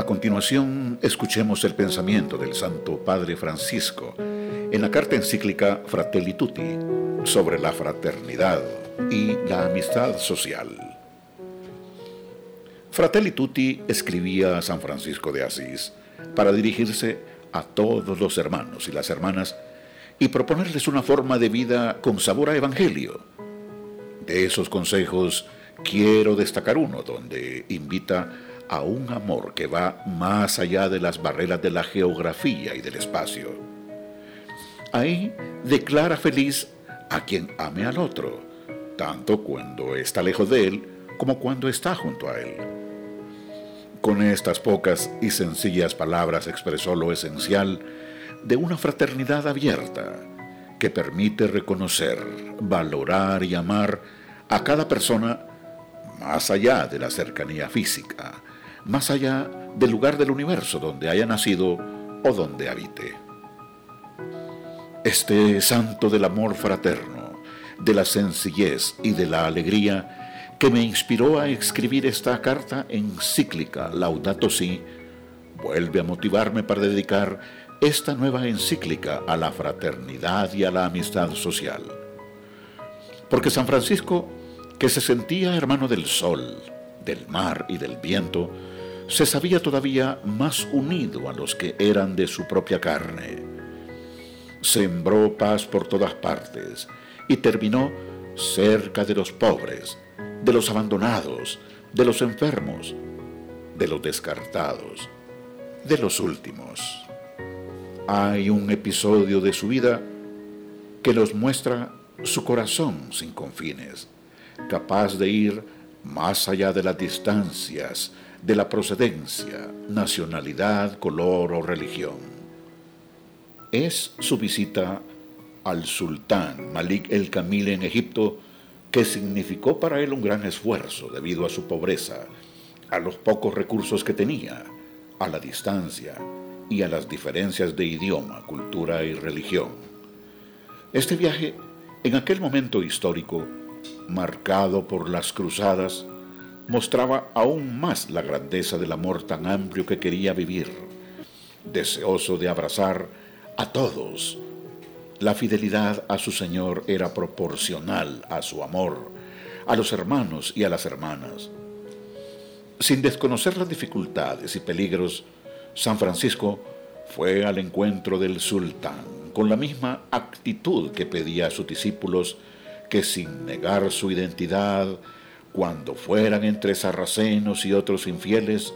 A continuación, escuchemos el pensamiento del Santo Padre Francisco en la carta encíclica Fratelli Tutti sobre la fraternidad y la amistad social. Fratelli Tutti escribía a San Francisco de Asís para dirigirse a todos los hermanos y las hermanas y proponerles una forma de vida con sabor a evangelio. De esos consejos quiero destacar uno donde invita a un amor que va más allá de las barreras de la geografía y del espacio. Ahí declara feliz a quien ame al otro, tanto cuando está lejos de él como cuando está junto a él. Con estas pocas y sencillas palabras expresó lo esencial de una fraternidad abierta que permite reconocer, valorar y amar a cada persona más allá de la cercanía física, más allá del lugar del universo donde haya nacido o donde habite. Este santo del amor fraterno, de la sencillez y de la alegría que me inspiró a escribir esta carta encíclica Laudato Si, vuelve a motivarme para dedicar esta nueva encíclica a la fraternidad y a la amistad social. Porque San Francisco, que se sentía hermano del sol, del mar y del viento, se sabía todavía más unido a los que eran de su propia carne. Sembró paz por todas partes y terminó cerca de los pobres, de los abandonados, de los enfermos, de los descartados, de los últimos. Hay un episodio de su vida que nos muestra su corazón sin confines, capaz de ir más allá de las distancias, de la procedencia, nacionalidad, color o religión. Es su visita al sultán Malik el Kamil en Egipto que significó para él un gran esfuerzo debido a su pobreza, a los pocos recursos que tenía, a la distancia y a las diferencias de idioma, cultura y religión. Este viaje, en aquel momento histórico, marcado por las cruzadas, mostraba aún más la grandeza del amor tan amplio que quería vivir, deseoso de abrazar a todos. La fidelidad a su Señor era proporcional a su amor, a los hermanos y a las hermanas. Sin desconocer las dificultades y peligros, San Francisco fue al encuentro del sultán con la misma actitud que pedía a sus discípulos que sin negar su identidad, cuando fueran entre sarracenos y otros infieles,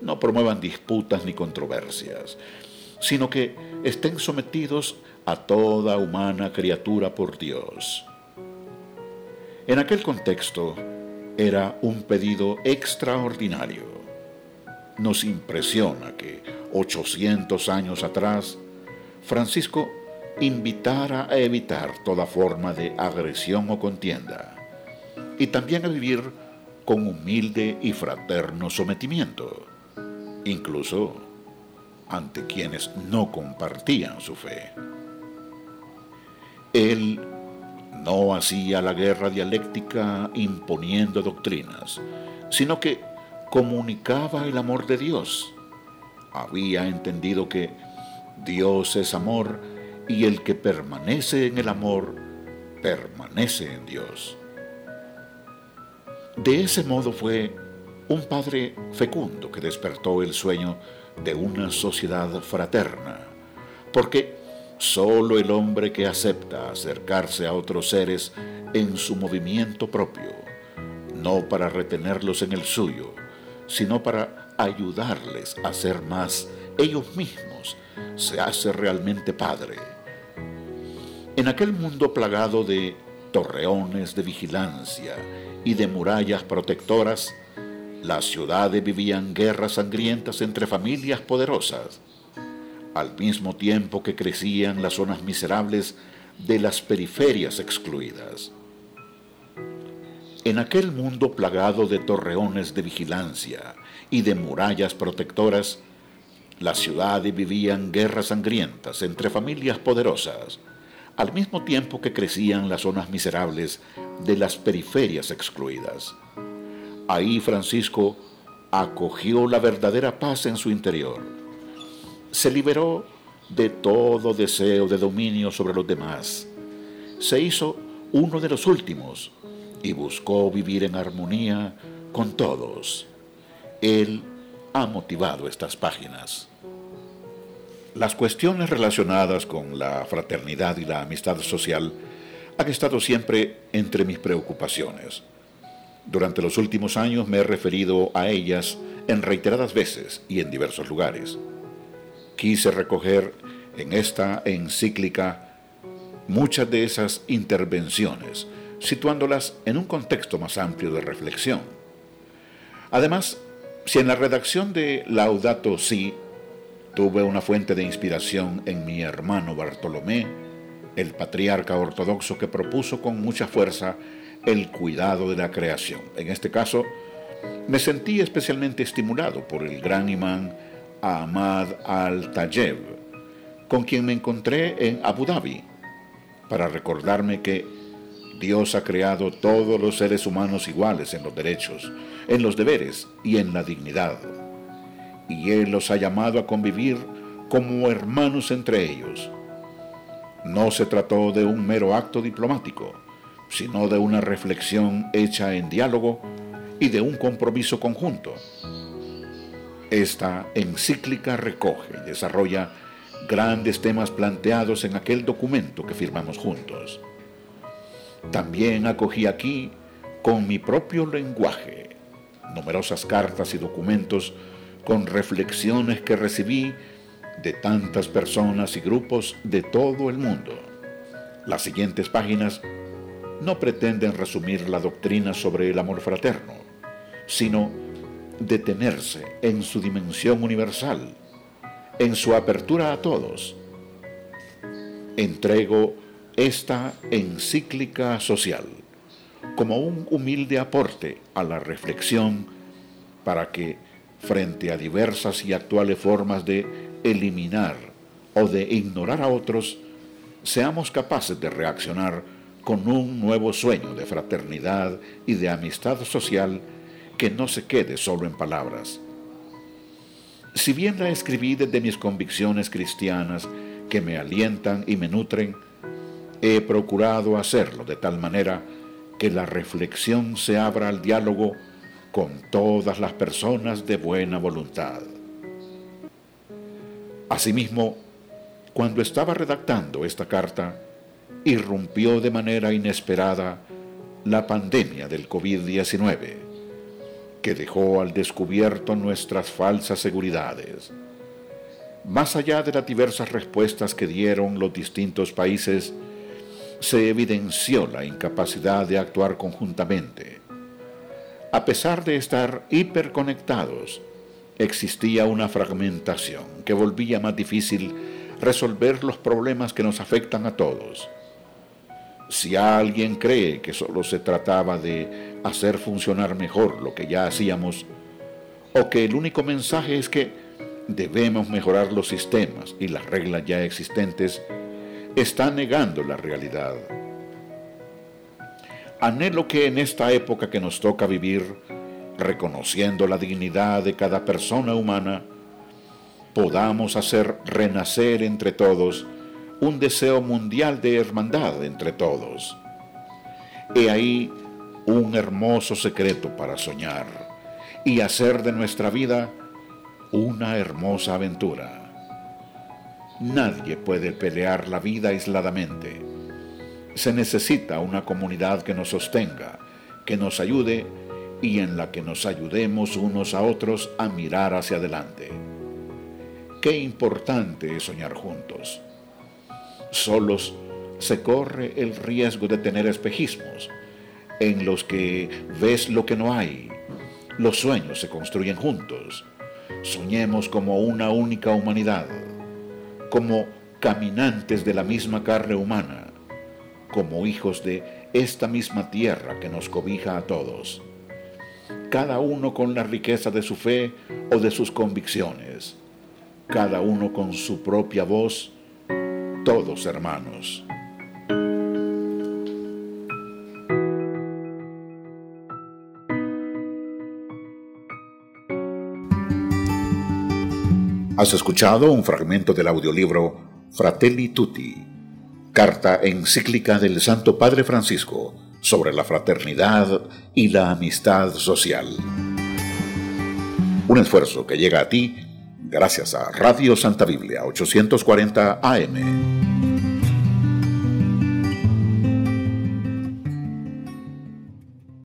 no promuevan disputas ni controversias, sino que estén sometidos a toda humana criatura por Dios. En aquel contexto era un pedido extraordinario. Nos impresiona que 800 años atrás, Francisco invitara a evitar toda forma de agresión o contienda y también a vivir con humilde y fraterno sometimiento, incluso ante quienes no compartían su fe. Él no hacía la guerra dialéctica imponiendo doctrinas, sino que comunicaba el amor de Dios. Había entendido que Dios es amor y el que permanece en el amor permanece en Dios. De ese modo fue un padre fecundo que despertó el sueño de una sociedad fraterna, porque solo el hombre que acepta acercarse a otros seres en su movimiento propio, no para retenerlos en el suyo, sino para ayudarles a ser más ellos mismos, se hace realmente padre. En aquel mundo plagado de torreones de vigilancia y de murallas protectoras, las ciudades vivían guerras sangrientas entre familias poderosas, al mismo tiempo que crecían las zonas miserables de las periferias excluidas. En aquel mundo plagado de torreones de vigilancia y de murallas protectoras, las ciudades vivían guerras sangrientas entre familias poderosas, al mismo tiempo que crecían las zonas miserables de las periferias excluidas. Ahí Francisco acogió la verdadera paz en su interior. Se liberó de todo deseo de dominio sobre los demás. Se hizo uno de los últimos y buscó vivir en armonía con todos. Él ha motivado estas páginas. Las cuestiones relacionadas con la fraternidad y la amistad social han estado siempre entre mis preocupaciones. Durante los últimos años me he referido a ellas en reiteradas veces y en diversos lugares. Quise recoger en esta encíclica muchas de esas intervenciones, situándolas en un contexto más amplio de reflexión. Además, si en la redacción de Laudato Si Tuve una fuente de inspiración en mi hermano Bartolomé, el patriarca ortodoxo que propuso con mucha fuerza el cuidado de la creación. En este caso, me sentí especialmente estimulado por el gran imán Ahmad al-Tayeb, con quien me encontré en Abu Dhabi, para recordarme que Dios ha creado todos los seres humanos iguales en los derechos, en los deberes y en la dignidad y Él los ha llamado a convivir como hermanos entre ellos. No se trató de un mero acto diplomático, sino de una reflexión hecha en diálogo y de un compromiso conjunto. Esta encíclica recoge y desarrolla grandes temas planteados en aquel documento que firmamos juntos. También acogí aquí, con mi propio lenguaje, numerosas cartas y documentos con reflexiones que recibí de tantas personas y grupos de todo el mundo. Las siguientes páginas no pretenden resumir la doctrina sobre el amor fraterno, sino detenerse en su dimensión universal, en su apertura a todos. Entrego esta encíclica social como un humilde aporte a la reflexión para que frente a diversas y actuales formas de eliminar o de ignorar a otros, seamos capaces de reaccionar con un nuevo sueño de fraternidad y de amistad social que no se quede solo en palabras. Si bien la escribí desde mis convicciones cristianas que me alientan y me nutren, he procurado hacerlo de tal manera que la reflexión se abra al diálogo con todas las personas de buena voluntad. Asimismo, cuando estaba redactando esta carta, irrumpió de manera inesperada la pandemia del COVID-19, que dejó al descubierto nuestras falsas seguridades. Más allá de las diversas respuestas que dieron los distintos países, se evidenció la incapacidad de actuar conjuntamente a pesar de estar hiperconectados, existía una fragmentación que volvía más difícil resolver los problemas que nos afectan a todos. Si alguien cree que solo se trataba de hacer funcionar mejor lo que ya hacíamos, o que el único mensaje es que debemos mejorar los sistemas y las reglas ya existentes, está negando la realidad. Anhelo que en esta época que nos toca vivir, reconociendo la dignidad de cada persona humana, podamos hacer renacer entre todos un deseo mundial de hermandad entre todos. He ahí un hermoso secreto para soñar y hacer de nuestra vida una hermosa aventura. Nadie puede pelear la vida aisladamente se necesita una comunidad que nos sostenga, que nos ayude y en la que nos ayudemos unos a otros a mirar hacia adelante. Qué importante es soñar juntos. Solos se corre el riesgo de tener espejismos en los que ves lo que no hay. Los sueños se construyen juntos. Soñemos como una única humanidad, como caminantes de la misma carne humana como hijos de esta misma tierra que nos cobija a todos, cada uno con la riqueza de su fe o de sus convicciones, cada uno con su propia voz, todos hermanos. Has escuchado un fragmento del audiolibro Fratelli Tutti, carta encíclica del Santo Padre Francisco sobre la fraternidad y la amistad social. Un esfuerzo que llega a ti gracias a Radio Santa Biblia 840 AM.